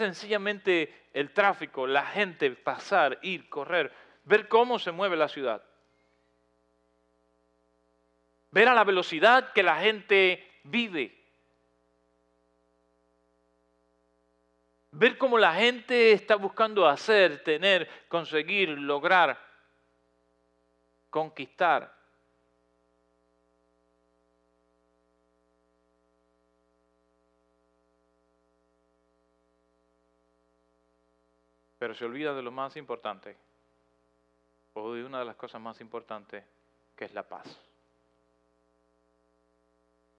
sencillamente el tráfico, la gente pasar, ir, correr, ver cómo se mueve la ciudad. Ver a la velocidad que la gente vive. Ver cómo la gente está buscando hacer, tener, conseguir, lograr, conquistar. Pero se olvida de lo más importante, o de una de las cosas más importantes, que es la paz.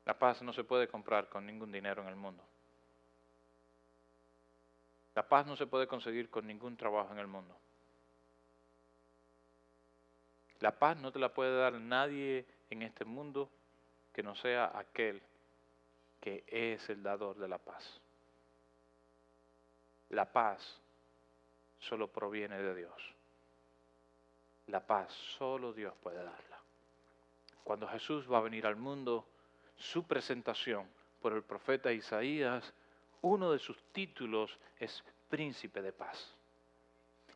La paz no se puede comprar con ningún dinero en el mundo. La paz no se puede conseguir con ningún trabajo en el mundo. La paz no te la puede dar nadie en este mundo que no sea aquel que es el dador de la paz. La paz solo proviene de Dios. La paz solo Dios puede darla. Cuando Jesús va a venir al mundo, su presentación por el profeta Isaías uno de sus títulos es príncipe de paz.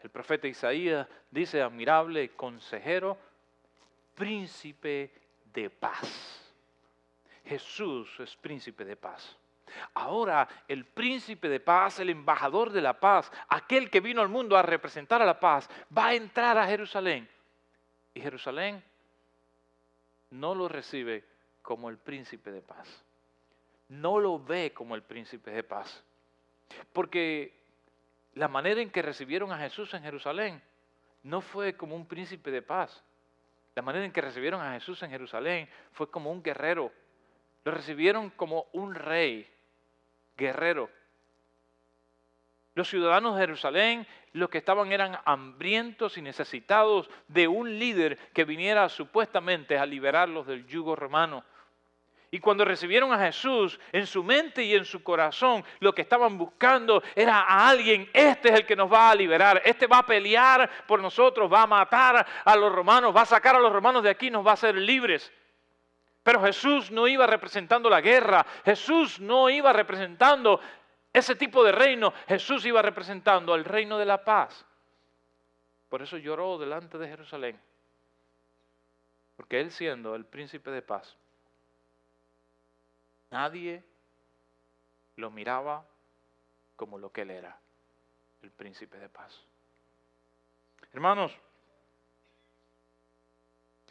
El profeta Isaías dice, admirable consejero, príncipe de paz. Jesús es príncipe de paz. Ahora el príncipe de paz, el embajador de la paz, aquel que vino al mundo a representar a la paz, va a entrar a Jerusalén. Y Jerusalén no lo recibe como el príncipe de paz no lo ve como el príncipe de paz. Porque la manera en que recibieron a Jesús en Jerusalén no fue como un príncipe de paz. La manera en que recibieron a Jesús en Jerusalén fue como un guerrero. Lo recibieron como un rey, guerrero. Los ciudadanos de Jerusalén los que estaban eran hambrientos y necesitados de un líder que viniera supuestamente a liberarlos del yugo romano. Y cuando recibieron a Jesús en su mente y en su corazón, lo que estaban buscando era a alguien, este es el que nos va a liberar, este va a pelear por nosotros, va a matar a los romanos, va a sacar a los romanos de aquí, nos va a hacer libres. Pero Jesús no iba representando la guerra, Jesús no iba representando ese tipo de reino, Jesús iba representando el reino de la paz. Por eso lloró delante de Jerusalén, porque él siendo el príncipe de paz, Nadie lo miraba como lo que él era, el príncipe de paz. Hermanos,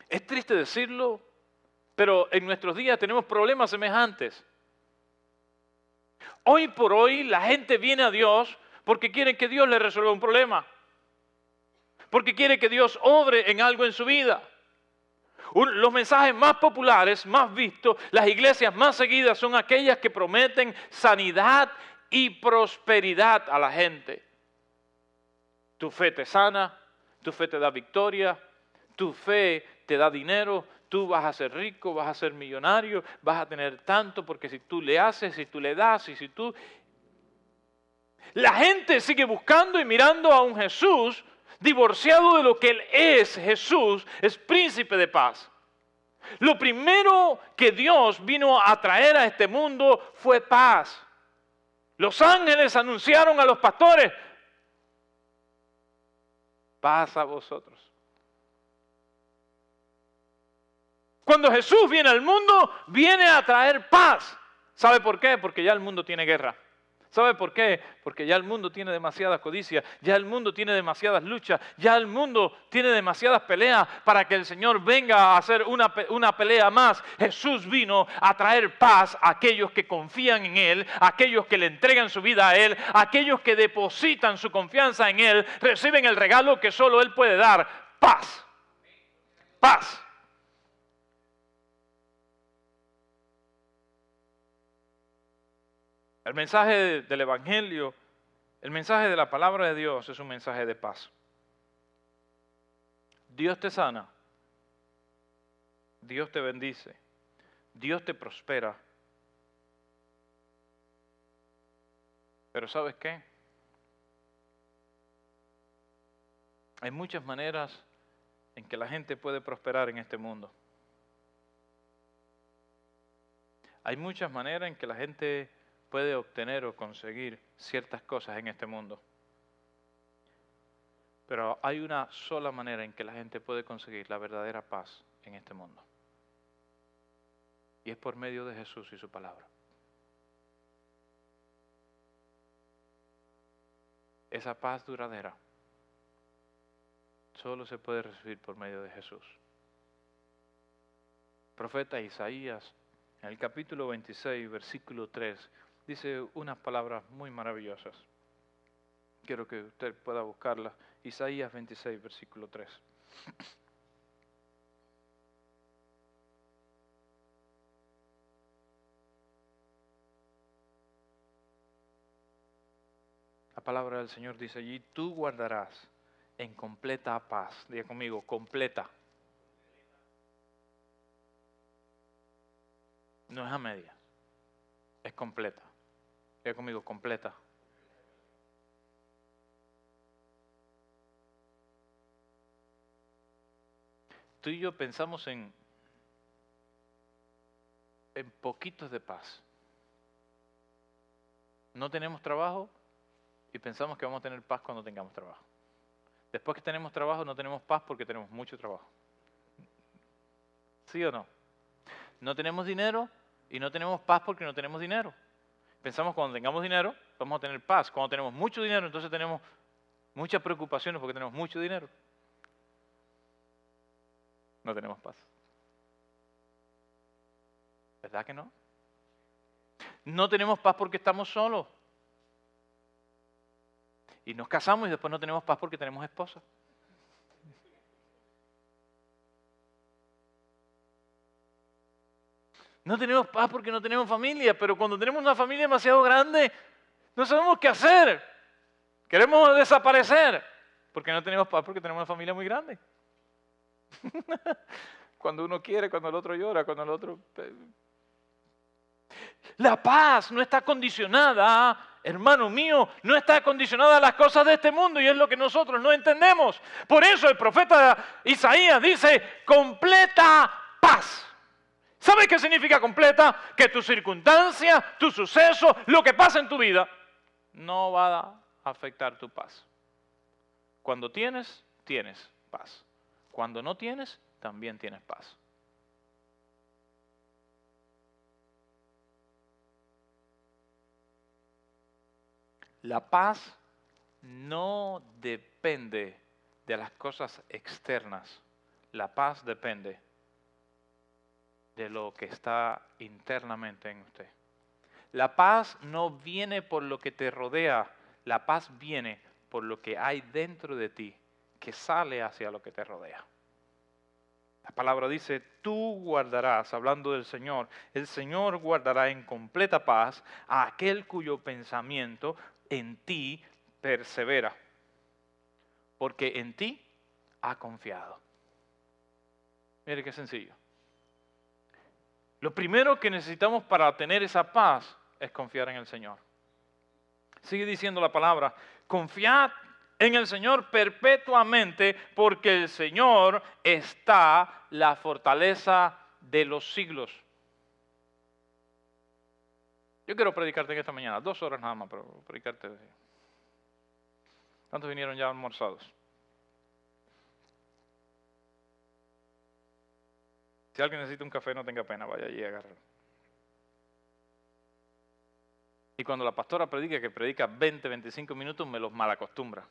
es triste decirlo, pero en nuestros días tenemos problemas semejantes. Hoy por hoy la gente viene a Dios porque quiere que Dios le resuelva un problema, porque quiere que Dios obre en algo en su vida los mensajes más populares, más vistos, las iglesias más seguidas son aquellas que prometen sanidad y prosperidad a la gente. Tu fe te sana, tu fe te da victoria, tu fe te da dinero, tú vas a ser rico, vas a ser millonario, vas a tener tanto, porque si tú le haces, si tú le das, y si tú... La gente sigue buscando y mirando a un Jesús divorciado de lo que Él es, Jesús, es príncipe de paz. Lo primero que Dios vino a traer a este mundo fue paz. Los ángeles anunciaron a los pastores, paz a vosotros. Cuando Jesús viene al mundo, viene a traer paz. ¿Sabe por qué? Porque ya el mundo tiene guerra. ¿Sabe por qué? Porque ya el mundo tiene demasiada codicia, ya el mundo tiene demasiadas luchas, ya el mundo tiene demasiadas peleas para que el Señor venga a hacer una, una, pelea más. Jesús vino a traer paz a aquellos que confían en Él, a aquellos que le entregan su vida a Él, a aquellos que depositan su confianza en Él, reciben el regalo que solo Él puede dar, paz. Paz. El mensaje del Evangelio, el mensaje de la palabra de Dios es un mensaje de paz. Dios te sana, Dios te bendice, Dios te prospera. Pero ¿sabes qué? Hay muchas maneras en que la gente puede prosperar en este mundo. Hay muchas maneras en que la gente puede obtener o conseguir ciertas cosas en este mundo. Pero hay una sola manera en que la gente puede conseguir la verdadera paz en este mundo. Y es por medio de Jesús y su palabra. Esa paz duradera solo se puede recibir por medio de Jesús. profeta Isaías, en el capítulo 26, versículo 3, dice unas palabras muy maravillosas. Quiero que usted pueda buscarlas. Isaías 26, versículo 3. La palabra del Señor dice allí, tú guardarás en completa paz. Diga conmigo, completa. No es a media, es completa. Diga conmigo, completa. Tú y yo pensamos en, en poquitos de paz. No tenemos trabajo y pensamos que vamos a tener paz cuando tengamos trabajo. Después que tenemos trabajo no tenemos paz porque tenemos mucho trabajo. ¿Sí o no? No tenemos dinero y no tenemos paz porque no tenemos dinero. Pensamos cuando tengamos dinero vamos a tener paz. Cuando tenemos mucho dinero entonces tenemos muchas preocupaciones porque tenemos mucho dinero. No tenemos paz. ¿Verdad que no? No tenemos paz porque estamos solos. Y nos casamos y después no tenemos paz porque tenemos esposa. No tenemos paz porque no tenemos familia, pero cuando tenemos una familia demasiado grande, no sabemos qué hacer. Queremos desaparecer porque no tenemos paz porque tenemos una familia muy grande. cuando uno quiere, cuando el otro llora, cuando el otro... La paz no está condicionada hermano mío, no está condicionada a las cosas de este mundo y es lo que nosotros no entendemos. Por eso el profeta Isaías dice, completa paz. ¿Sabe qué significa completa? Que tu circunstancia, tu suceso, lo que pasa en tu vida, no va a afectar tu paz. Cuando tienes, tienes paz. Cuando no tienes, también tienes paz. La paz no depende de las cosas externas. La paz depende de lo que está internamente en usted. La paz no viene por lo que te rodea, la paz viene por lo que hay dentro de ti, que sale hacia lo que te rodea. La palabra dice, tú guardarás, hablando del Señor, el Señor guardará en completa paz a aquel cuyo pensamiento en ti persevera, porque en ti ha confiado. Mire qué sencillo. Lo primero que necesitamos para tener esa paz es confiar en el Señor. Sigue diciendo la palabra, confiad en el Señor perpetuamente, porque el Señor está la fortaleza de los siglos. Yo quiero predicarte en esta mañana, dos horas nada más, pero predicarte. ¿Cuántos vinieron ya almorzados? Si alguien necesita un café, no tenga pena, vaya allí y agárralo. Y cuando la pastora predica, que predica 20, 25 minutos, me los malacostumbra.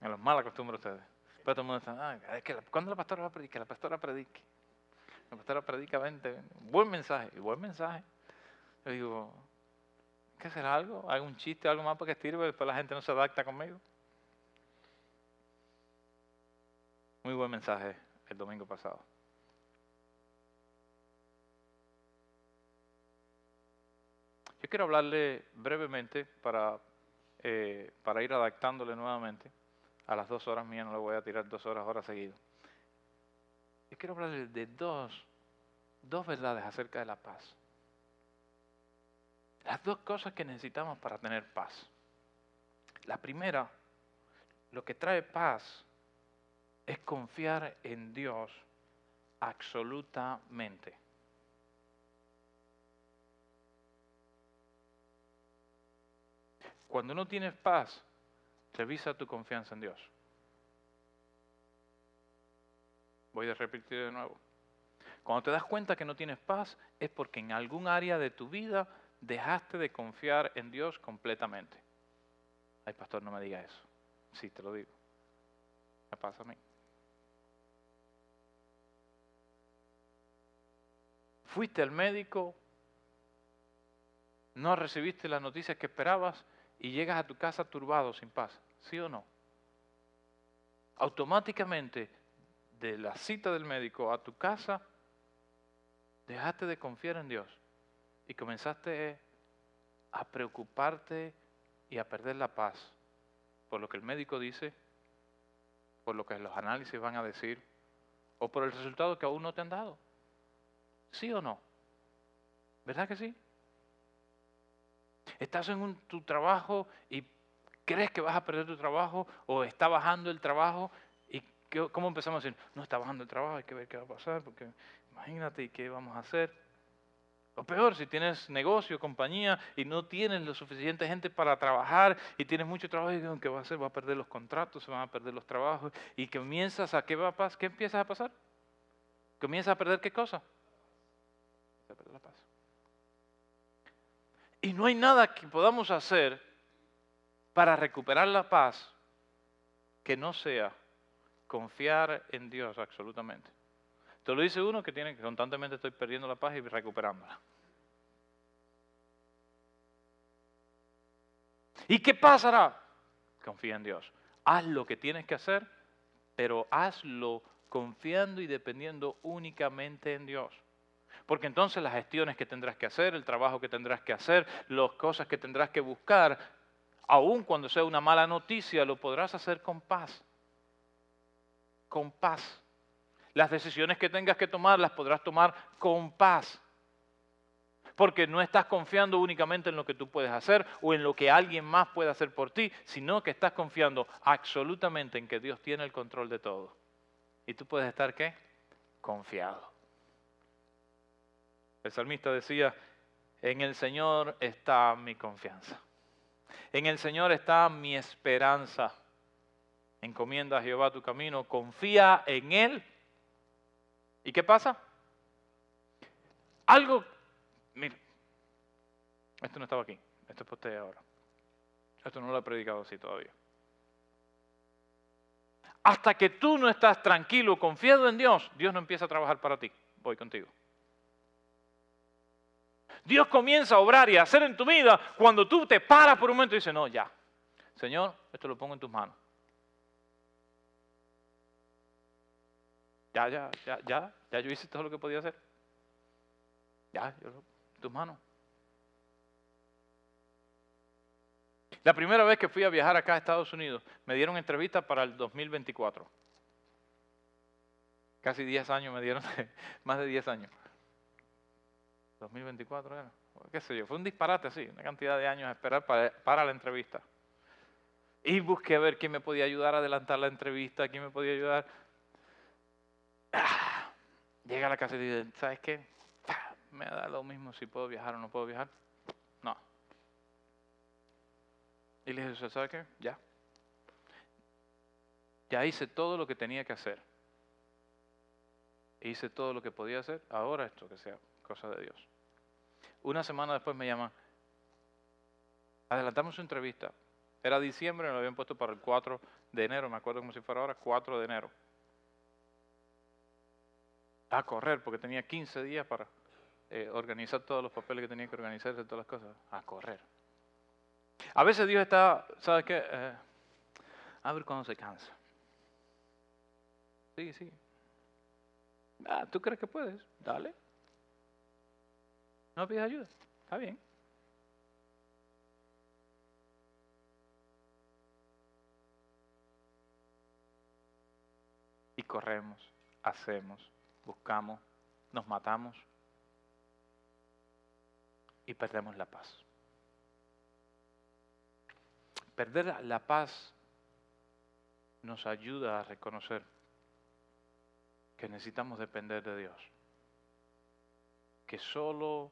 Me los malacostumbra ustedes. Pero todo el mundo está, ah, es que ¿cuándo la pastora va a predicar? La pastora predique. La pastora predica 20, buen mensaje, y buen mensaje. Yo digo, ¿qué hacer algo? ¿Hago un chiste, algo más para que sirva? Después la gente no se adapta conmigo. Muy buen mensaje el domingo pasado. Yo quiero hablarle brevemente para, eh, para ir adaptándole nuevamente. A las dos horas mías no le voy a tirar dos horas ahora seguido. Yo quiero hablarle de dos, dos verdades acerca de la paz. Las dos cosas que necesitamos para tener paz. La primera, lo que trae paz es confiar en Dios absolutamente. Cuando no tienes paz, revisa tu confianza en Dios. Voy a repetir de nuevo. Cuando te das cuenta que no tienes paz es porque en algún área de tu vida dejaste de confiar en Dios completamente. Ay, pastor, no me diga eso. Sí, te lo digo. Me pasa a mí. Fuiste al médico, no recibiste las noticias que esperabas y llegas a tu casa turbado, sin paz. ¿Sí o no? Automáticamente, de la cita del médico a tu casa, dejaste de confiar en Dios y comenzaste a preocuparte y a perder la paz por lo que el médico dice, por lo que los análisis van a decir, o por el resultado que aún no te han dado. ¿Sí o no? ¿Verdad que sí? Estás en tu trabajo y crees que vas a perder tu trabajo o está bajando el trabajo y ¿cómo empezamos a decir? No está bajando el trabajo, hay que ver qué va a pasar porque imagínate y qué vamos a hacer. O peor, si tienes negocio, compañía y no tienes lo suficiente gente para trabajar y tienes mucho trabajo, y ¿qué va a hacer? Va a perder los contratos, se van a perder los trabajos y comienzas a, ¿qué va a pasar? ¿Qué empiezas a pasar? ¿Comienzas a perder qué cosa? A perder la paz. Y no hay nada que podamos hacer para recuperar la paz que no sea confiar en Dios absolutamente. Te lo dice uno que tiene que constantemente estoy perdiendo la paz y recuperándola. ¿Y qué pasará? Confía en Dios. Haz lo que tienes que hacer, pero hazlo confiando y dependiendo únicamente en Dios. Porque entonces las gestiones que tendrás que hacer, el trabajo que tendrás que hacer, las cosas que tendrás que buscar, aun cuando sea una mala noticia, lo podrás hacer con paz. Con paz. Las decisiones que tengas que tomar las podrás tomar con paz. Porque no estás confiando únicamente en lo que tú puedes hacer o en lo que alguien más puede hacer por ti, sino que estás confiando absolutamente en que Dios tiene el control de todo. Y tú puedes estar qué? Confiado. El salmista decía, en el Señor está mi confianza. En el Señor está mi esperanza. Encomienda a Jehová tu camino, confía en Él ¿Y qué pasa? Algo, mire, esto no estaba aquí, esto es usted ahora. Esto no lo he predicado así todavía. Hasta que tú no estás tranquilo, confiado en Dios, Dios no empieza a trabajar para ti. Voy contigo. Dios comienza a obrar y a hacer en tu vida cuando tú te paras por un momento y dices, no, ya, Señor, esto lo pongo en tus manos. Ya, ya, ya, ya, ya yo hice todo lo que podía hacer. Ya, yo, tus manos. La primera vez que fui a viajar acá a Estados Unidos, me dieron entrevista para el 2024. Casi 10 años me dieron, más de 10 años. 2024 era, qué sé yo, fue un disparate así, una cantidad de años a esperar para, la entrevista. Y busqué a ver quién me podía ayudar a adelantar la entrevista, quién me podía ayudar llega a la casa y dice, ¿sabes qué? Me da lo mismo si puedo viajar o no puedo viajar. No. Y le dije, ¿sabes qué? Ya. Ya hice todo lo que tenía que hacer. Hice todo lo que podía hacer. Ahora esto que sea cosa de Dios. Una semana después me llaman. Adelantamos su entrevista. Era diciembre, lo habían puesto para el 4 de enero, me acuerdo como si fuera ahora, 4 de enero a correr, porque tenía 15 días para eh, organizar todos los papeles que tenía que organizar, todas las cosas, a correr. A veces Dios está, ¿sabes qué? Eh, a ver cuando se cansa. Sí, sí. Ah, ¿Tú crees que puedes? Dale. No pides ayuda. Está bien. Y corremos, hacemos, buscamos, nos matamos y perdemos la paz. Perder la paz nos ayuda a reconocer que necesitamos depender de Dios, que solo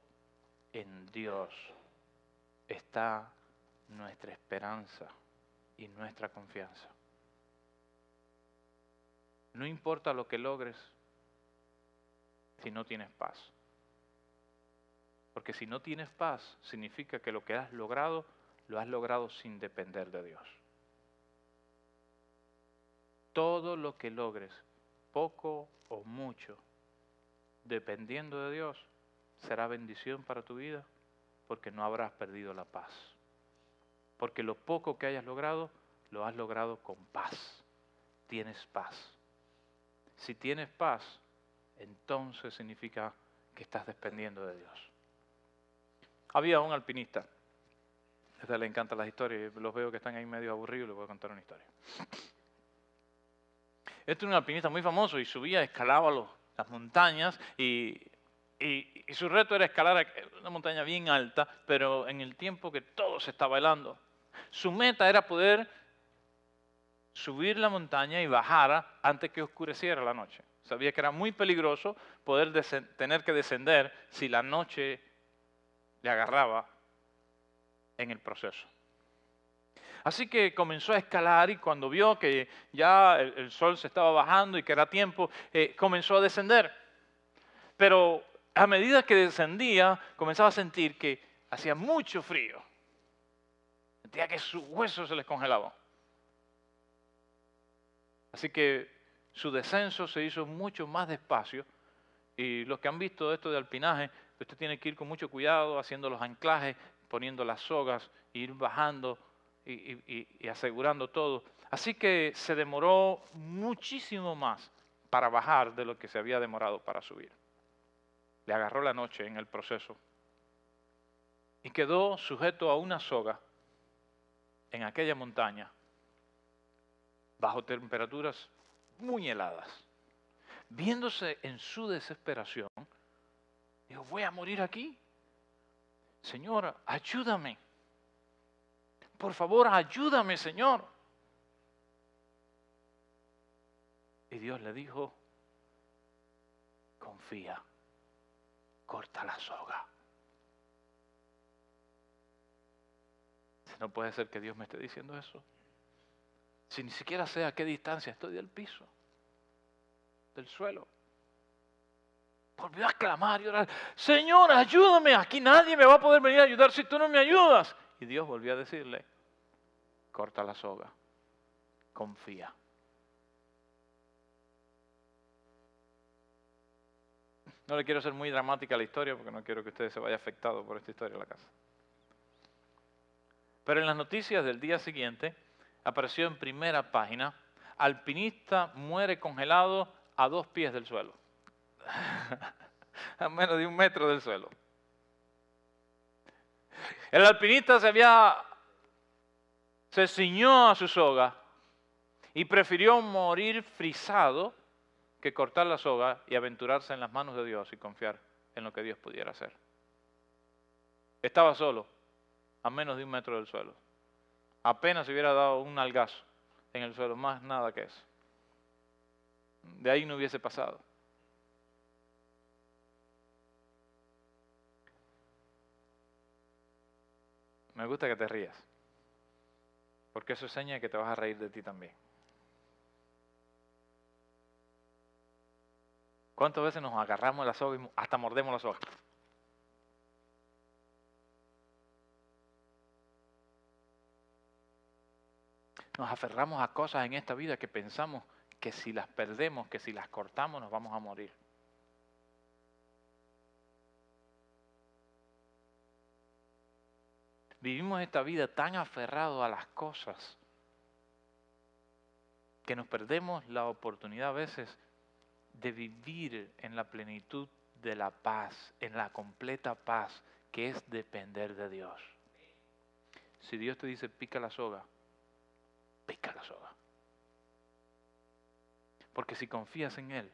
en Dios está nuestra esperanza y nuestra confianza. No importa lo que logres si no tienes paz. Porque si no tienes paz, significa que lo que has logrado, lo has logrado sin depender de Dios. Todo lo que logres, poco o mucho, dependiendo de Dios, será bendición para tu vida porque no habrás perdido la paz. Porque lo poco que hayas logrado, lo has logrado con paz. Tienes paz. Si tienes paz, entonces significa que estás dependiendo de Dios. Había un alpinista, a este le encantan las historias, los veo que están ahí medio aburridos, les voy a contar una historia. Este es un alpinista muy famoso y subía, escalaba las montañas y y, su reto era escalar una montaña bien alta, pero en el tiempo que todo se estaba helando. Su meta era poder subir la montaña y bajar antes que oscureciera la noche. Sabía que era muy peligroso poder tener que descender si la noche le agarraba en el proceso. Así que comenzó a escalar y cuando vio que ya el, sol se estaba bajando y que era tiempo, eh, comenzó a descender. Pero a medida que descendía, comenzaba a sentir que hacía mucho frío. Sentía que sus huesos se les congelaban. Así que su descenso se hizo mucho más despacio. Y los que han visto esto de alpinaje, usted tiene que ir con mucho cuidado, haciendo los anclajes, poniendo las sogas, ir bajando y asegurando todo. Así que se demoró muchísimo más para bajar de lo que se había demorado para subir le agarró la noche en el proceso y quedó sujeto a una soga en aquella montaña bajo temperaturas muy heladas. Viéndose en su desesperación, dijo, voy a morir aquí. Señor, ayúdame. Por favor, ayúdame, Señor. Y Dios le dijo, confía corta la soga. No puede ser que Dios me esté diciendo eso. Si ni siquiera sé a qué distancia estoy del piso, del suelo. Volvió a clamar y orar, Señor, ayúdame, aquí nadie me va a poder venir a ayudar si tú no me ayudas. Y Dios volvió a decirle, corta la soga, confía. No le quiero hacer muy dramática la historia porque no quiero que usted se vaya afectado por esta historia de la casa. Pero en las noticias del día siguiente apareció en primera página, alpinista muere congelado a dos pies del suelo. a menos de un metro del suelo. El alpinista se había, se ciñó a su soga y prefirió morir frisado que cortar la soga y aventurarse en las manos de Dios y confiar en lo que Dios pudiera hacer. Estaba solo, a menos de un metro del suelo. Apenas hubiera dado un algazo en el suelo, más nada que eso. De ahí no hubiese pasado. Me gusta que te rías, porque eso enseña que te vas a reír de ti también. ¿Cuántas veces nos agarramos la soga y hasta mordemos la soga? Nos aferramos a cosas en esta vida que pensamos que si las perdemos, que si las cortamos, nos vamos a morir. Vivimos esta vida tan aferrados a las cosas que nos perdemos la oportunidad a veces de vivir en la plenitud de la paz, en la completa paz, que es depender de Dios. Si Dios te dice pica la soga, pica la soga. Porque si confías en Él,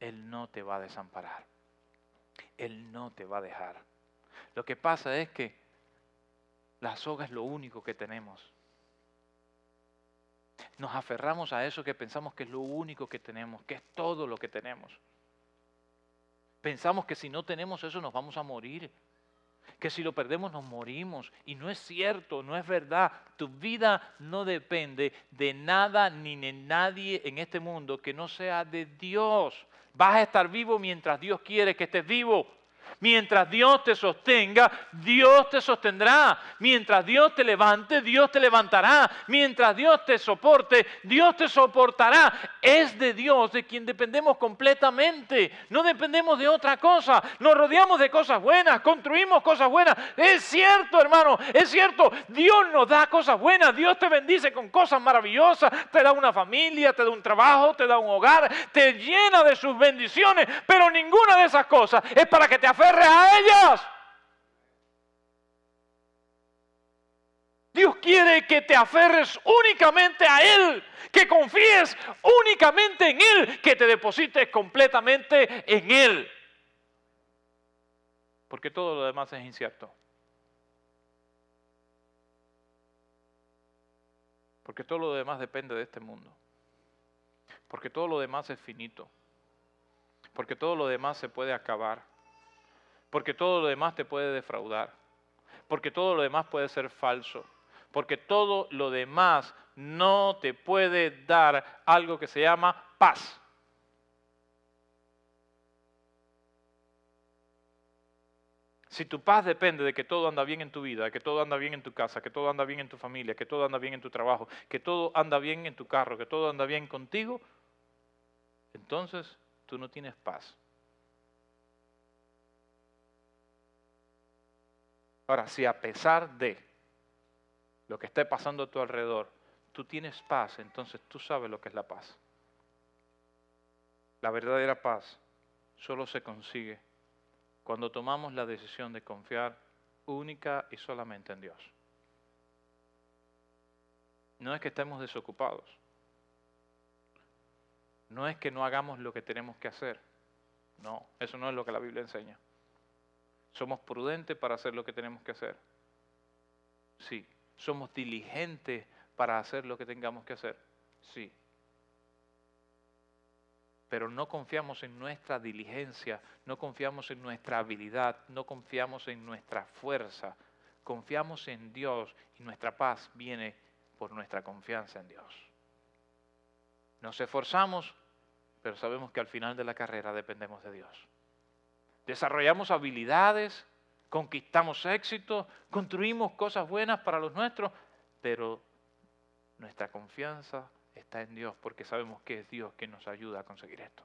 Él no te va a desamparar. Él no te va a dejar. Lo que pasa es que la soga es lo único que tenemos nos aferramos a eso que pensamos que es lo único que tenemos, que es todo lo que tenemos. Pensamos que si no tenemos eso nos vamos a morir. que si lo perdemos nos morimos. Y no es cierto, no es verdad. Tu vida no depende de nada ni de nadie en este mundo que no sea de Dios. Vas a estar vivo mientras Dios quiere que estés vivo. Mientras Dios te sostenga, Dios te sostendrá. Mientras Dios te levante, Dios te levantará. Mientras Dios te soporte, Dios te soportará. Es de Dios de quien dependemos completamente. No dependemos de otra cosa. Nos rodeamos de cosas buenas, construimos cosas buenas. Es cierto, hermano, es cierto. Dios nos da cosas buenas. Dios te bendice con cosas maravillosas. Te da una familia, te da un trabajo, te da un hogar, te llena de sus bendiciones. Pero ninguna de esas cosas es para que te aferres a ellas. Dios quiere que te aferres únicamente a Él, que confíes únicamente en Él, que te deposites completamente en Él. Porque todo lo demás es incierto. Porque todo lo demás depende de este mundo. Porque todo lo demás es finito. Porque todo lo demás se puede acabar porque todo lo demás te puede defraudar, porque todo lo demás puede ser falso, porque todo lo demás no te puede dar algo que se llama paz. Si tu paz depende de que todo anda bien en tu vida, que todo anda bien en tu casa, que todo anda bien en tu familia, que todo anda bien en tu trabajo, que todo anda bien en tu carro, que todo anda bien contigo, entonces tú no tienes paz. Ahora, si a pesar de lo que esté pasando a tu alrededor, tú tienes paz, entonces tú sabes lo que es la paz. La verdadera paz solo se consigue cuando tomamos la decisión de confiar única y solamente en Dios. No es que estemos desocupados. No es que no hagamos lo que tenemos que hacer. No, eso no es lo que la Biblia enseña. ¿Somos prudentes para hacer lo que tenemos que hacer? Sí. ¿Somos diligentes para hacer lo que tengamos que hacer? Sí. Pero no confiamos en nuestra diligencia, no confiamos en nuestra habilidad, no confiamos en nuestra fuerza. Confiamos en Dios y nuestra paz viene por nuestra confianza en Dios. Nos esforzamos, pero sabemos que al final de la carrera dependemos de Dios desarrollamos habilidades, conquistamos éxito, construimos cosas buenas para los nuestros, pero nuestra confianza está en Dios porque sabemos que es Dios quien nos ayuda a conseguir esto.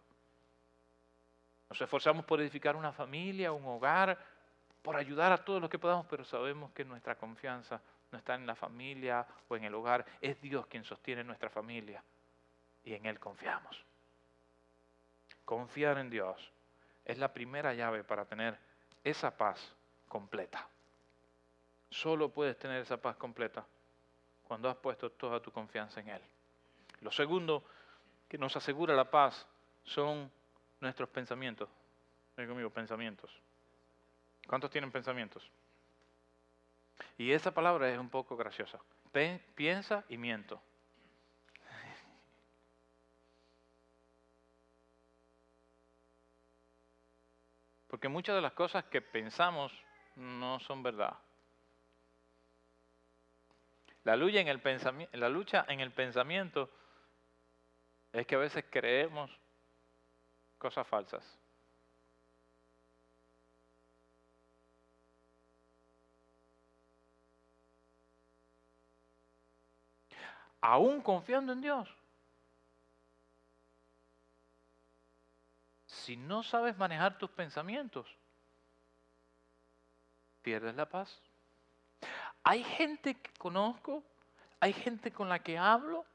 Nos esforzamos por edificar una familia, un hogar, por ayudar a todos los que podamos, pero sabemos que nuestra confianza no está en la familia o en el hogar, es Dios quien sostiene nuestra familia y en Él confiamos. Confiar en Dios es la primera llave para tener esa paz completa. Solo puedes tener esa paz completa cuando has puesto toda tu confianza en Él. Lo segundo que nos asegura la paz son nuestros pensamientos. Ven conmigo, pensamientos. ¿Cuántos tienen pensamientos? Y esa palabra es un poco graciosa. piensa y miento. Porque muchas de las cosas que pensamos no son verdad. La lucha en el, pensamiento, es que a veces creemos cosas falsas. Aún confiando en Dios. Si no sabes manejar tus pensamientos, pierdes la paz. Hay gente que conozco, hay gente con la que hablo,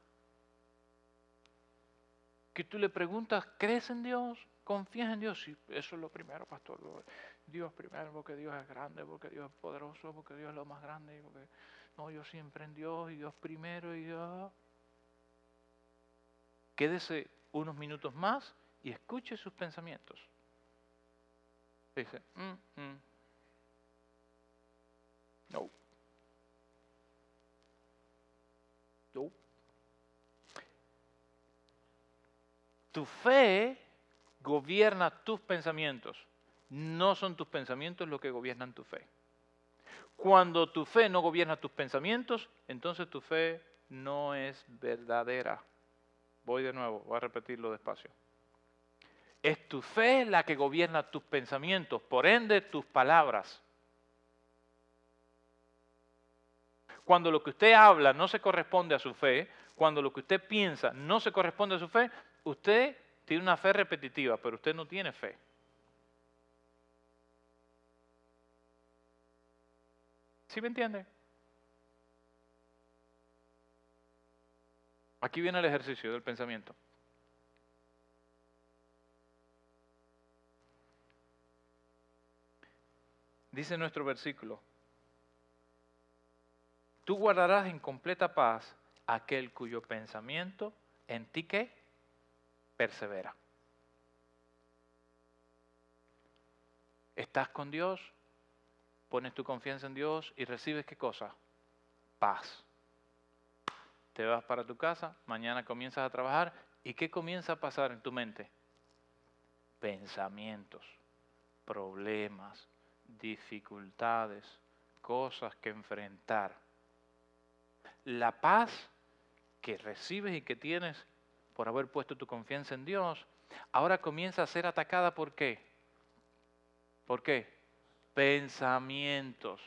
que tú le preguntas, ¿crees en Dios? ¿Confías en Dios? Sí, eso es lo primero, pastor. Dios primero, porque Dios es grande, porque Dios es poderoso, porque Dios es lo más grande. Porque, no, yo siempre en Dios y Dios primero y Dios. Quédese unos minutos más y escuche sus pensamientos. Dice, mm, mm. no. No. Tu fe gobierna tus pensamientos. No son tus pensamientos los que gobiernan tu fe. Cuando tu fe no gobierna tus pensamientos, entonces tu fe no es verdadera. Voy de nuevo, voy a repetirlo despacio. Es tu fe la que gobierna tus pensamientos, por ende tus palabras. Cuando lo que usted habla no se corresponde a su fe, cuando lo que usted piensa no se corresponde a su fe, usted tiene una fe repetitiva, pero usted no tiene fe. ¿Sí me entiende? Aquí viene el ejercicio del pensamiento. Dice nuestro versículo, tú guardarás en completa paz aquel cuyo pensamiento en ti que persevera. Estás con Dios, pones tu confianza en Dios y recibes qué cosa? Paz. Te vas para tu casa, mañana comienzas a trabajar y ¿qué comienza a pasar en tu mente? Pensamientos, problemas, dificultades, cosas que enfrentar. La paz que recibes y que tienes por haber puesto tu confianza en Dios, ahora comienza a ser atacada por qué? ¿Por qué? Pensamientos.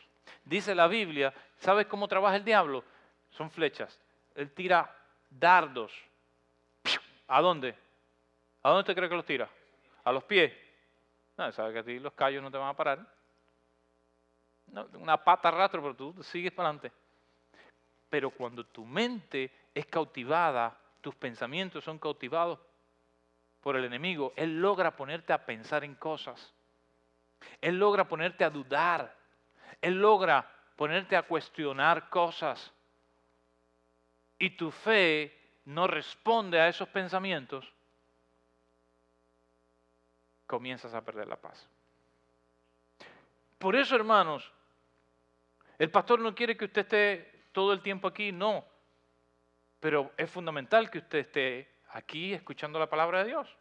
Dice la Biblia, ¿sabes cómo trabaja el diablo? Son flechas. Él tira dardos. ¿A dónde? ¿A dónde te cree que los tira? ¿A los pies? No, sabe que a ti los callos no te van a parar una pata rastro, pero tú sigues para adelante. Pero cuando tu mente es cautivada, tus pensamientos son cautivados por el enemigo, él logra ponerte a pensar en cosas. Él logra ponerte a dudar. Él logra ponerte a cuestionar cosas. Y tu fe no responde a esos pensamientos, comienzas a perder la paz. Por eso, hermanos, el pastor no quiere que usted esté todo el tiempo aquí, no. Pero es fundamental que usted esté aquí escuchando la palabra de Dios.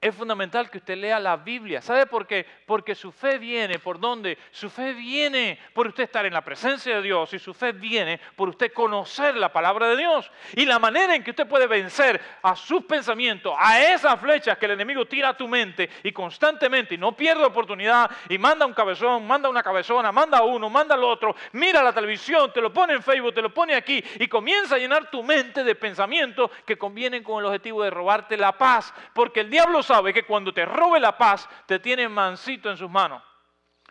Es fundamental que usted lea la Biblia. ¿Sabe por qué? Porque su fe viene por dónde? Su fe viene por usted estar en la presencia de Dios y su fe viene por usted conocer la palabra de Dios. Y la manera en que usted puede vencer a sus pensamientos, a esas flechas que el enemigo tira a tu mente y constantemente y no pierde oportunidad y manda un cabezón, manda una cabezona, manda uno, manda al otro, mira la televisión, te lo pone en Facebook, te lo pone aquí y comienza a llenar tu mente de pensamientos que convienen con el objetivo de robarte la paz. Porque el diablo sabe que cuando te robe la paz, te tiene mansito en sus manos.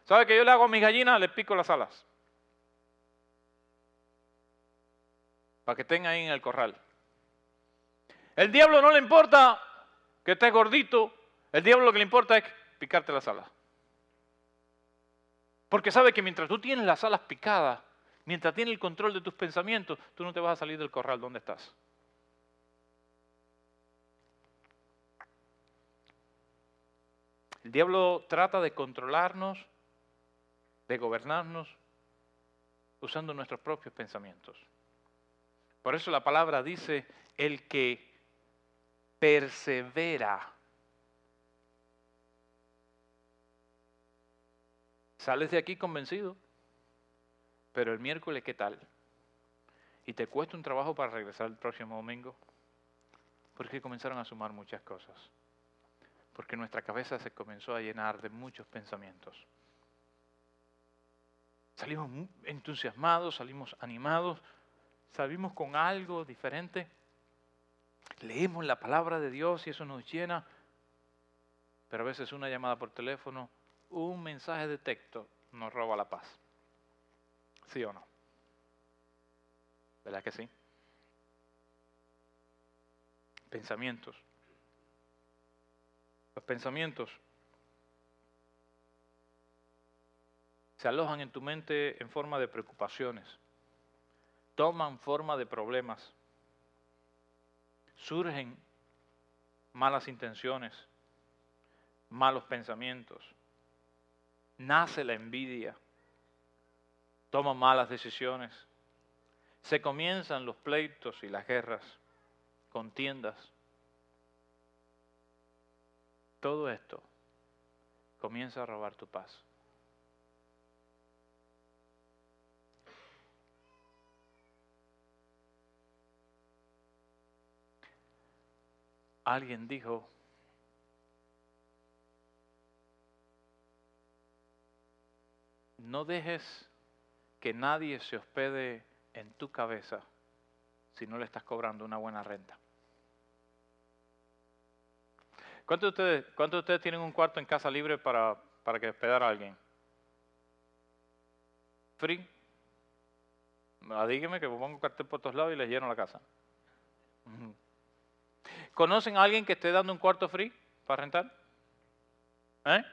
¿Sabe que yo le hago a mis gallinas? Le pico las alas. Para que estén ahí en el corral. El diablo no le importa que estés gordito. El diablo lo que le importa es picarte las alas. Porque sabe que mientras tú tienes las alas picadas, mientras tienes el control de tus pensamientos, tú no te vas a salir del corral donde estás. El diablo trata de controlarnos, de gobernarnos, usando nuestros propios pensamientos. Por eso la palabra dice, el que persevera. Sales de aquí convencido, pero el miércoles, ¿qué tal? Y te cuesta un trabajo para regresar el próximo domingo, porque comenzaron a sumar muchas cosas porque nuestra cabeza se comenzó a llenar de muchos pensamientos. Salimos entusiasmados, salimos animados, salimos con algo diferente. Leemos la palabra de Dios y eso nos llena, pero a veces una llamada por teléfono, un mensaje de texto nos roba la paz. ¿Sí o no? ¿Verdad que sí? Pensamientos. Los pensamientos. Se alojan en tu mente en forma de preocupaciones, toman forma de problemas, surgen malas intenciones, malos pensamientos, nace la envidia, toman malas decisiones, se comienzan los pleitos y las guerras, contiendas, todo esto comienza a robar tu paz. Alguien dijo, no dejes que nadie se hospede en tu cabeza si no le estás cobrando una buena renta. ¿Cuántos de ustedes, cuántos de ustedes tienen un cuarto en casa libre para, para que hospedar a alguien? ¿Free? Ah, dígame que pongo cartel por todos lados y les lleno la casa. ¿Conocen a alguien que esté dando un cuarto free para rentar? ¿Eh?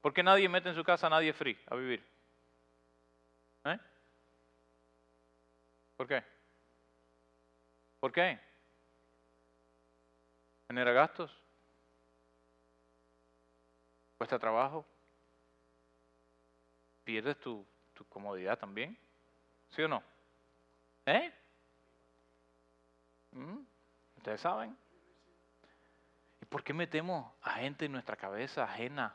¿Por qué nadie mete en su casa a nadie free a vivir? ¿Eh? ¿Por qué? ¿Por qué? ¿Genera gastos? ¿Cuesta trabajo? ¿Pierdes tu, tu comodidad también? ¿Sí o no? ¿Eh? ¿Mm? Ustedes saben. ¿Y por qué metemos a gente en nuestra cabeza ajena?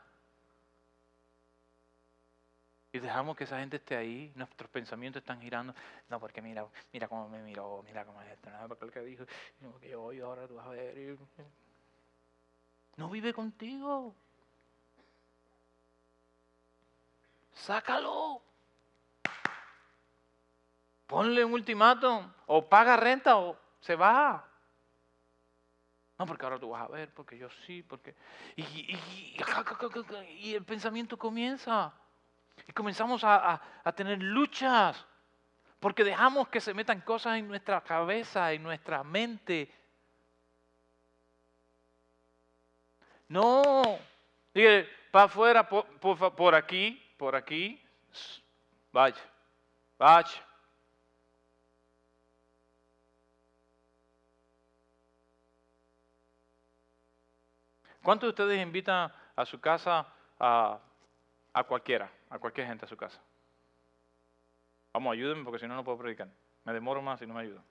Y dejamos que esa gente esté ahí, nuestros pensamientos están girando. No, porque mira, mira cómo me miró, mira cómo es esto, no, porque el que dijo, no, que yo, ahora tú vas a ver. No vive contigo. Sácalo. Ponle un ultimátum. O paga renta o se va. No, porque ahora tú vas a ver, porque yo sí, porque... Y el pensamiento comienza. Y comenzamos a, tener luchas porque dejamos que se metan cosas en nuestra cabeza, en nuestra mente. No, dije, para afuera, por, por, aquí, por aquí, vaya, vaya. ¿Cuántos de ustedes invitan a su casa a, a cualquiera? A cualquier gente a su casa. Vamos, ayúdenme porque si no, no puedo predicar. Me demoro más si no me ayudan.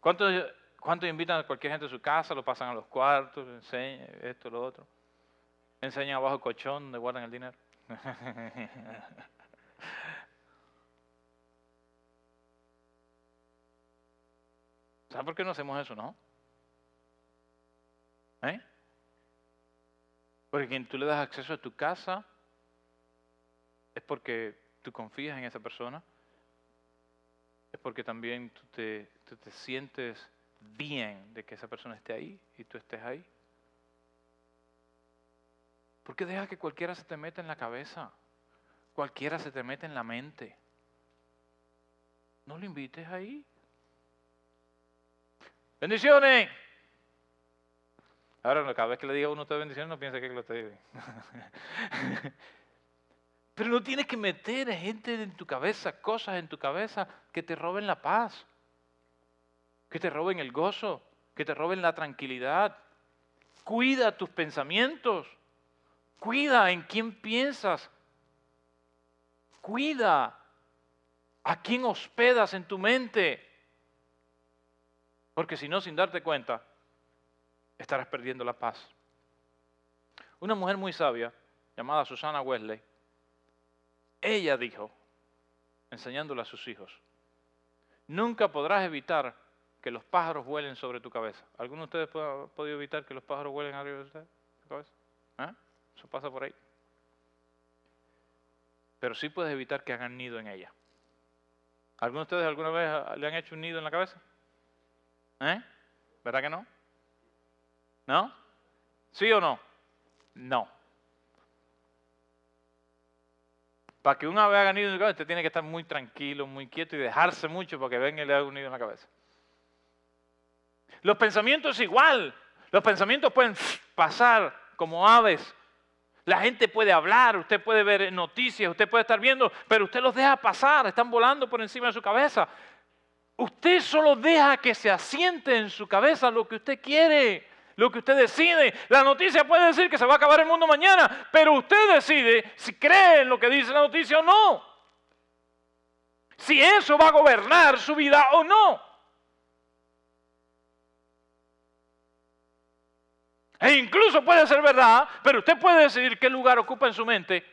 ¿Cuántos, ¿Cuántos invitan a cualquier gente a su casa? Lo pasan a los cuartos, enseñan esto, lo otro. Enseñan abajo el colchón donde guardan el dinero. ¿Sabes por qué no hacemos eso, no? ¿Eh? Porque quien tú le das acceso a tu casa, es porque tú confías en esa persona, es porque también tú te, te sientes bien de que esa persona esté ahí y tú estés ahí. ¿Por qué deja que cualquiera se te meta en la cabeza? Cualquiera se te mete en la mente. No lo invites ahí. Bendiciones. Ahora, cada vez que le diga a uno de bendiciones, no piense que lo estoy. Pero no tienes que meter gente en tu cabeza, cosas en tu cabeza que te roben la paz, que te roben el gozo, que te roben la tranquilidad. Cuida tus pensamientos, cuida en quién piensas, cuida a quién hospedas en tu mente. Porque si no, sin darte cuenta, estarás perdiendo la paz. Una mujer muy sabia, llamada Susana Wesley, ella dijo, enseñándole a sus hijos, nunca podrás evitar que los pájaros vuelen sobre tu cabeza. ¿Alguno de ustedes ha podido evitar que los pájaros vuelen arriba de usted, cabeza? ¿Ah? Eso pasa por ahí. Pero sí puedes evitar que hagan nido en ella. ¿Alguno de ustedes alguna vez le han hecho un nido en la cabeza? ¿Eh? ¿Verdad que no? ¿No? ¿Sí o no? No. Para que una vez haga nido en la cabeza, usted tiene que estar muy tranquilo, muy quieto y dejarse mucho para que venga y le haga un nido en la cabeza. Los pensamientos igual. Los pensamientos pueden pasar como aves. La gente puede hablar, usted puede ver noticias, usted puede estar viendo, pero usted los deja pasar, están volando por encima de su cabeza. Usted solo deja que se asiente en su cabeza lo que usted quiere lo que usted decide. La noticia puede decir que se va a acabar el mundo mañana, pero usted decide si cree en lo que dice la noticia o no. Si eso va a gobernar su vida o no. E incluso puede ser verdad, pero usted puede decidir qué lugar ocupa en su mente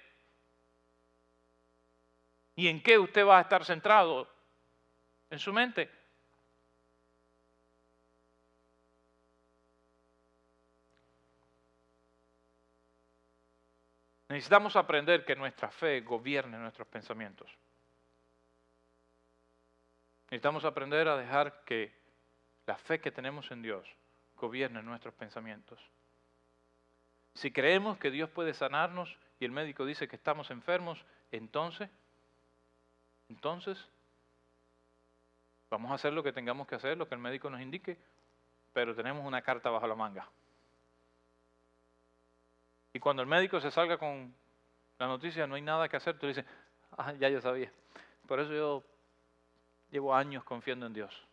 y en qué usted va a estar centrado en su mente. Necesitamos aprender que nuestra fe gobierne nuestros pensamientos. Necesitamos aprender a dejar que la fe que tenemos en Dios gobierne nuestros pensamientos. Si creemos que Dios puede sanarnos y el médico dice que estamos enfermos, entonces, entonces, vamos a hacer lo que tengamos que hacer, lo que el médico nos indique, pero tenemos una carta bajo la manga. Y cuando el médico se salga con la noticia, no hay nada que hacer, tú dices, ah, ya yo sabía. Por eso yo llevo años confiando en Dios.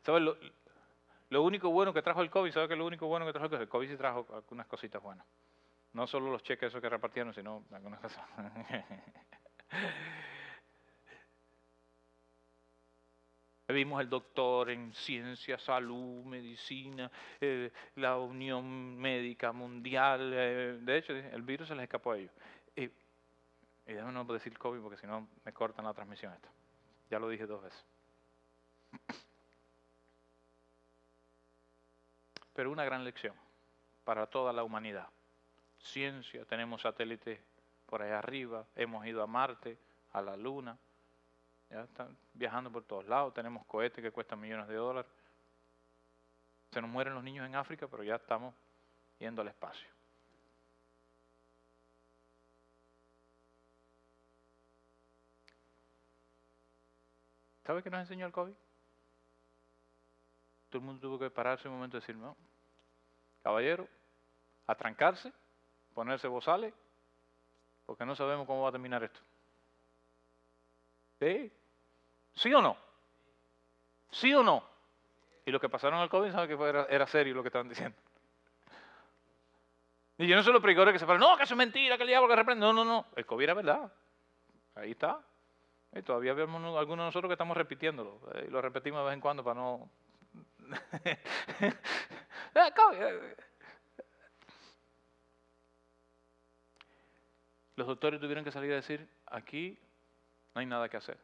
¿Sabes? Lo, único bueno que trajo el COVID, ¿sabes qué lo único bueno que trajo el COVID? El COVID sí trajo algunas cositas buenas. No solo los cheques esos que repartieron, sino algunas cosas. Vimos el doctor en ciencia, salud, medicina, eh, la Unión Médica Mundial. Eh, de hecho, el virus se les escapó a ellos. y déjame no decir COVID porque si no me cortan la transmisión esta. Ya lo dije dos veces. pero una gran lección para toda la humanidad. Ciencia, tenemos satélites por allá arriba, hemos ido a Marte, a la Luna, ya están viajando por todos lados, tenemos cohetes que cuestan millones de dólares. Se nos mueren los niños en África, pero ya estamos yendo al espacio. ¿Sabe qué nos enseñó el COVID? Todo el mundo tuvo que pararse un momento y decir, no, caballero, atrancarse, ponerse bozales, porque no sabemos cómo va a terminar esto. ¿Sí? ¿Sí o no? ¿Sí o no? Y lo que pasaron al COVID, saben que era, era, serio lo que estaban diciendo. Y yo no soy los predicadores que se no, que eso es mentira, que el diablo que reprende. No, no, no, el COVID era verdad. Ahí está. Y todavía vemos algunos de nosotros que estamos repitiéndolo. Eh, y lo repetimos de vez en cuando para no Los doctores tuvieron que salir a decir, aquí no hay nada que hacer.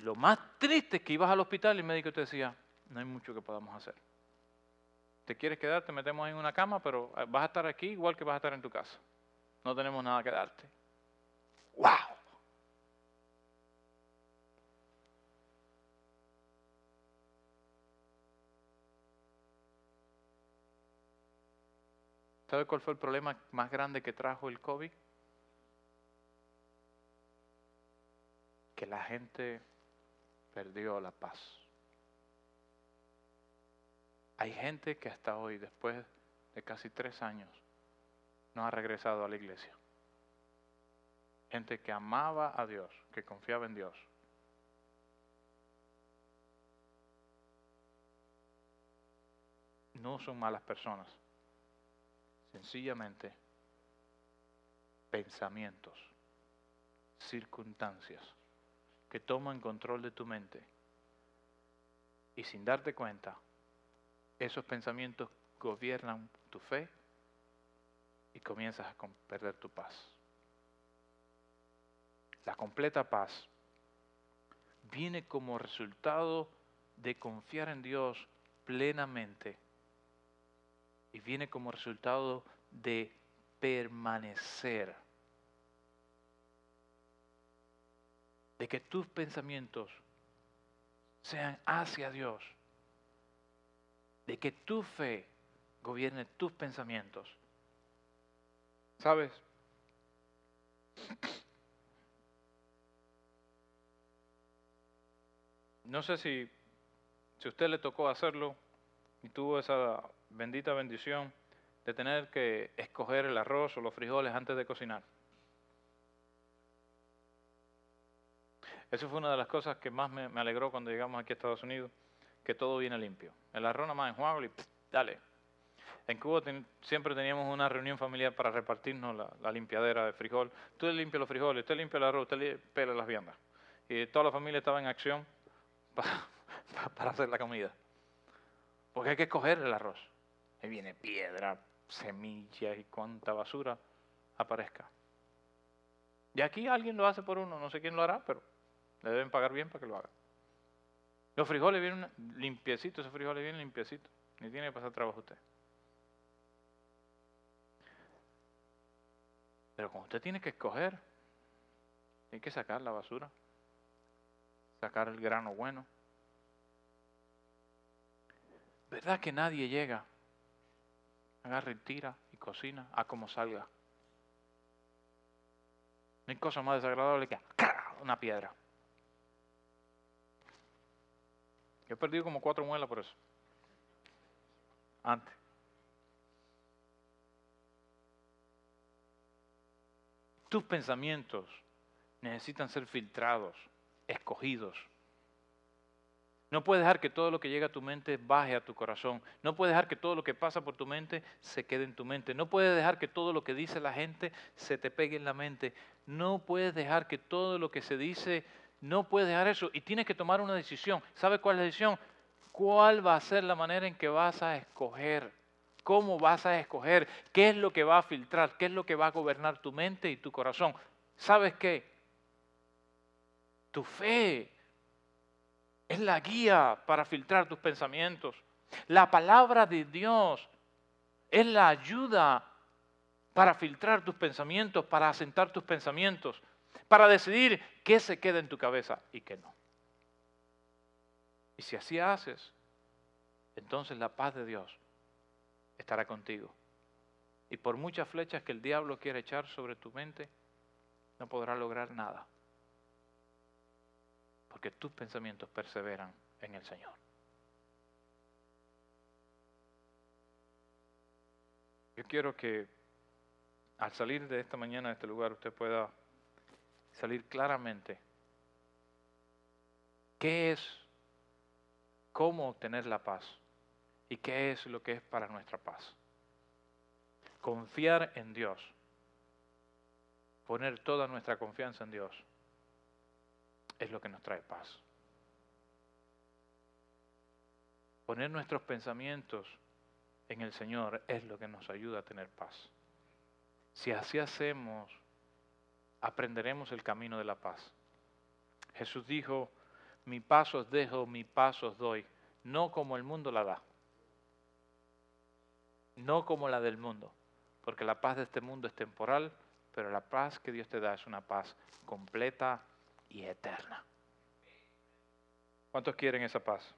Lo más triste es que ibas al hospital y el médico te decía, no hay mucho que podamos hacer. Te quieres quedar, te metemos en una cama, pero vas a estar aquí igual que vas a estar en tu casa. No tenemos nada que darte. ¡Wow! ¿Sabe cuál fue el problema más grande que trajo el COVID? Que la gente perdió la paz. Hay gente que hasta hoy, después de casi tres años, no ha regresado a la iglesia. Gente que amaba a Dios, que confiaba en Dios. No son malas personas Sencillamente, pensamientos, circunstancias que toman control de tu mente y sin darte cuenta, esos pensamientos gobiernan tu fe y comienzas a perder tu paz. La completa paz viene como resultado de confiar en Dios plenamente y viene como resultado de permanecer. De que tus pensamientos sean hacia Dios. De que tu fe gobierne tus pensamientos. ¿Sabes? No sé si, si a usted le tocó hacerlo y tuvo esa bendita bendición de tener que escoger el arroz o los frijoles antes de cocinar. Eso fue una de las cosas que más me, alegró cuando llegamos aquí a Estados Unidos, que todo viene limpio. El arroz nada más enjuagable y dale. En Cuba siempre teníamos una reunión familiar para repartirnos la, limpiadera de frijol. Tú limpia los frijoles, usted limpia el arroz, usted pela las viandas. Y toda la familia estaba en acción para hacer la comida. Porque hay que escoger el arroz. Ahí viene piedra, semillas y cuánta basura aparezca. Y aquí alguien lo hace por uno, no sé quién lo hará, pero le deben pagar bien para que lo haga. Los frijoles vienen limpiecitos, esos frijoles vienen limpiecitos. ni tiene que pasar trabajo usted. Pero cuando usted tiene que escoger, tiene que sacar la basura, sacar el grano bueno. ¿Verdad que nadie llega? Agarra y tira y cocina a como salga. No hay cosa más desagradable que una piedra. Yo he perdido como cuatro muelas por eso. Antes. Tus pensamientos necesitan ser filtrados, escogidos. No puedes dejar que todo lo que llega a tu mente baje a tu corazón. No puedes dejar que todo lo que pasa por tu mente se quede en tu mente. No puedes dejar que todo lo que dice la gente se te pegue en la mente. No puedes dejar que todo lo que se dice, no puedes dejar eso. Y tienes que tomar una decisión. ¿Sabe cuál es la decisión? ¿Cuál va a ser la manera en que vas a escoger? ¿Cómo vas a escoger? ¿Qué es lo que va a filtrar? ¿Qué es lo que va a gobernar tu mente y tu corazón? ¿Sabes qué? Tu fe es la guía para filtrar tus pensamientos. La palabra de Dios es la ayuda para filtrar tus pensamientos, para asentar tus pensamientos, para decidir qué se queda en tu cabeza y qué no. Y si así haces, entonces la paz de Dios estará contigo. Y por muchas flechas que el diablo quiera echar sobre tu mente, no podrá lograr nada. Porque tus pensamientos perseveran en el Señor. Yo quiero que al salir de esta mañana de este lugar usted pueda salir claramente qué es, cómo obtener la paz ¿Y qué es lo que es para nuestra paz? Confiar en Dios. Poner toda nuestra confianza en Dios es lo que nos trae paz. Poner nuestros pensamientos en el Señor es lo que nos ayuda a tener paz. Si así hacemos, aprenderemos el camino de la paz. Jesús dijo, mi paso os dejo, mi paso os doy, no como el mundo la da no como la del mundo, porque la paz de este mundo es temporal, pero la paz que Dios te da es una paz completa y eterna. ¿Cuántos quieren esa paz?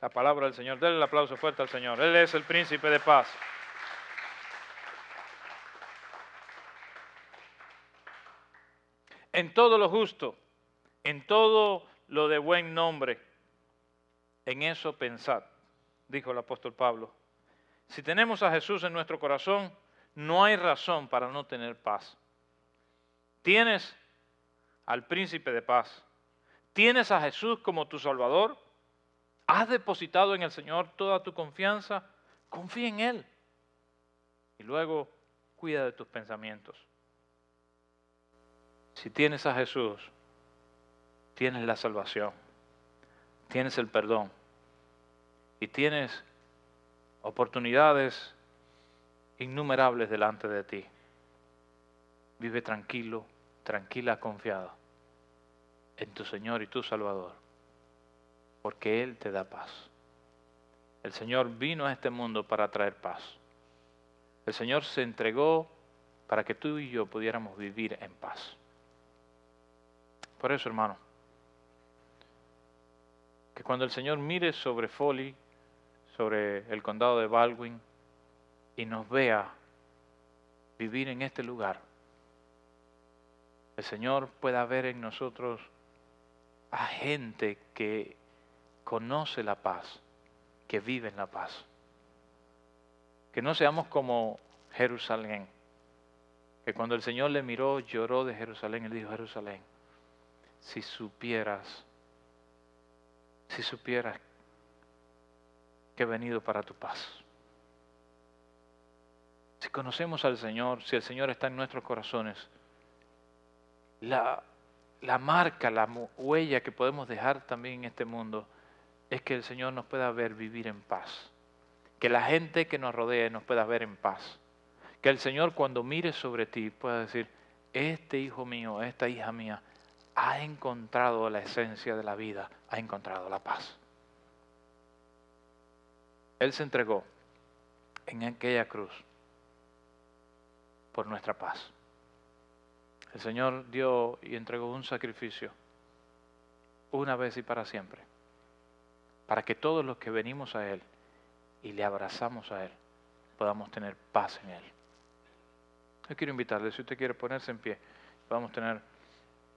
La palabra del Señor. Denle el aplauso fuerte al Señor. Él es el príncipe de paz. En todo lo justo, en todo lo de buen nombre, en eso pensad dijo el apóstol Pablo. Si tenemos a Jesús en nuestro corazón, no hay razón para no tener paz. Tienes al príncipe de paz. Tienes a Jesús como tu Salvador. Has depositado en el Señor toda tu confianza. Confía en Él. Y luego cuida de tus pensamientos. Si tienes a Jesús, tienes la salvación. Tienes el perdón y tienes oportunidades innumerables delante de ti. Vive tranquilo, tranquila, confiado en tu Señor y tu Salvador, porque Él te da paz. El Señor vino a este mundo para traer paz. El Señor se entregó para que tú y yo pudiéramos vivir en paz. Por eso, hermano, que cuando el Señor mire sobre Foley, sobre el condado de Baldwin y nos vea vivir en este lugar, el Señor pueda ver en nosotros a gente que conoce la paz, que vive en la paz. Que no seamos como Jerusalén, que cuando el Señor le miró, lloró de Jerusalén, él dijo, Jerusalén, si supieras, si supieras que he venido para tu paz. Si conocemos al Señor, si el Señor está en nuestros corazones, la, la marca, la huella que podemos dejar también en este mundo es que el Señor nos pueda ver vivir en paz. Que la gente que nos rodea nos pueda ver en paz. Que el Señor cuando mire sobre ti pueda decir, este hijo mío, esta hija mía, ha encontrado la esencia de la vida, ha encontrado la paz. Él se entregó en aquella cruz por nuestra paz. El Señor dio y entregó un sacrificio una vez y para siempre, para que todos los que venimos a Él y le abrazamos a Él, podamos tener paz en Él. Yo quiero invitarle, si usted quiere ponerse en pie, vamos a tener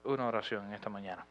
una oración en esta mañana.